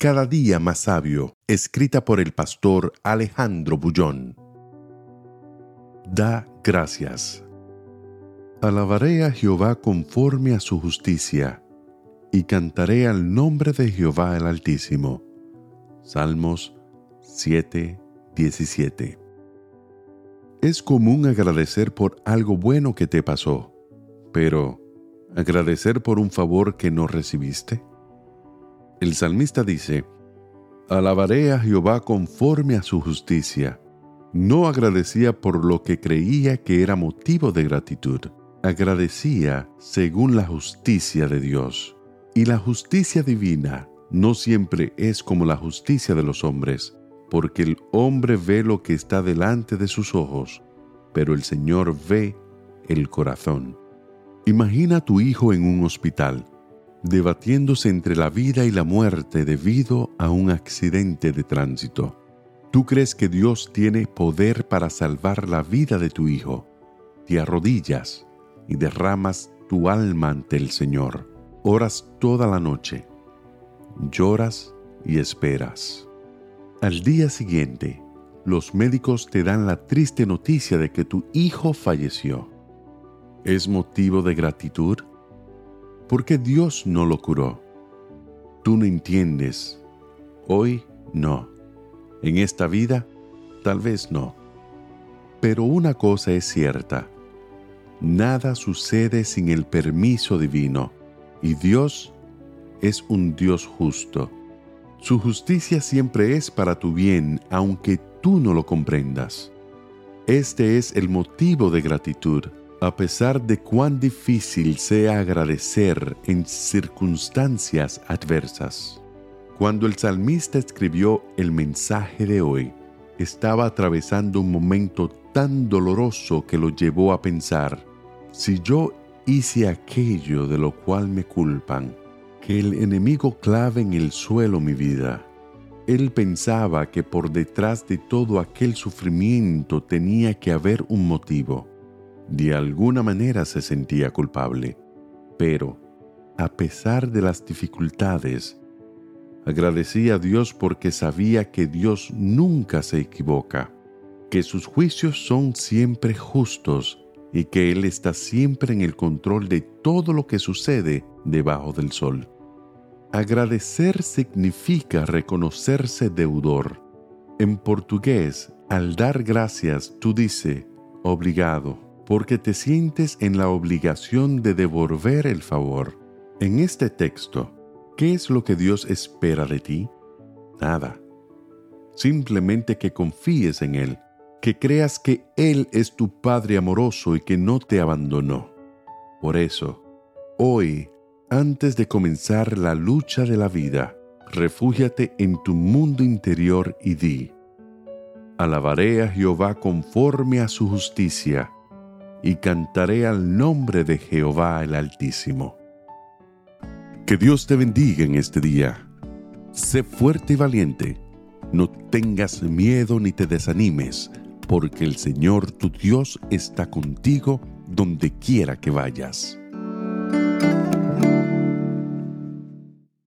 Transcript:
Cada día más sabio, escrita por el pastor Alejandro Bullón. Da gracias. Alabaré a Jehová conforme a su justicia, y cantaré al nombre de Jehová el Altísimo. Salmos 7, 17. Es común agradecer por algo bueno que te pasó, pero ¿agradecer por un favor que no recibiste? El salmista dice, Alabaré a Jehová conforme a su justicia. No agradecía por lo que creía que era motivo de gratitud. Agradecía según la justicia de Dios. Y la justicia divina no siempre es como la justicia de los hombres, porque el hombre ve lo que está delante de sus ojos, pero el Señor ve el corazón. Imagina a tu hijo en un hospital debatiéndose entre la vida y la muerte debido a un accidente de tránsito. Tú crees que Dios tiene poder para salvar la vida de tu hijo. Te arrodillas y derramas tu alma ante el Señor. Oras toda la noche. Lloras y esperas. Al día siguiente, los médicos te dan la triste noticia de que tu hijo falleció. ¿Es motivo de gratitud? ¿Por qué Dios no lo curó? Tú no entiendes. Hoy no. En esta vida, tal vez no. Pero una cosa es cierta. Nada sucede sin el permiso divino. Y Dios es un Dios justo. Su justicia siempre es para tu bien, aunque tú no lo comprendas. Este es el motivo de gratitud a pesar de cuán difícil sea agradecer en circunstancias adversas. Cuando el salmista escribió el mensaje de hoy, estaba atravesando un momento tan doloroso que lo llevó a pensar, si yo hice aquello de lo cual me culpan, que el enemigo clave en el suelo mi vida. Él pensaba que por detrás de todo aquel sufrimiento tenía que haber un motivo de alguna manera se sentía culpable, pero, a pesar de las dificultades, agradecía a Dios porque sabía que Dios nunca se equivoca, que sus juicios son siempre justos y que Él está siempre en el control de todo lo que sucede debajo del sol. Agradecer significa reconocerse deudor. En portugués, al dar gracias, tú dices, obrigado porque te sientes en la obligación de devolver el favor. En este texto, ¿qué es lo que Dios espera de ti? Nada. Simplemente que confíes en Él, que creas que Él es tu Padre amoroso y que no te abandonó. Por eso, hoy, antes de comenzar la lucha de la vida, refúgiate en tu mundo interior y di, Alabaré a Jehová conforme a su justicia y cantaré al nombre de Jehová el Altísimo. Que Dios te bendiga en este día. Sé fuerte y valiente. No tengas miedo ni te desanimes, porque el Señor tu Dios está contigo donde quiera que vayas.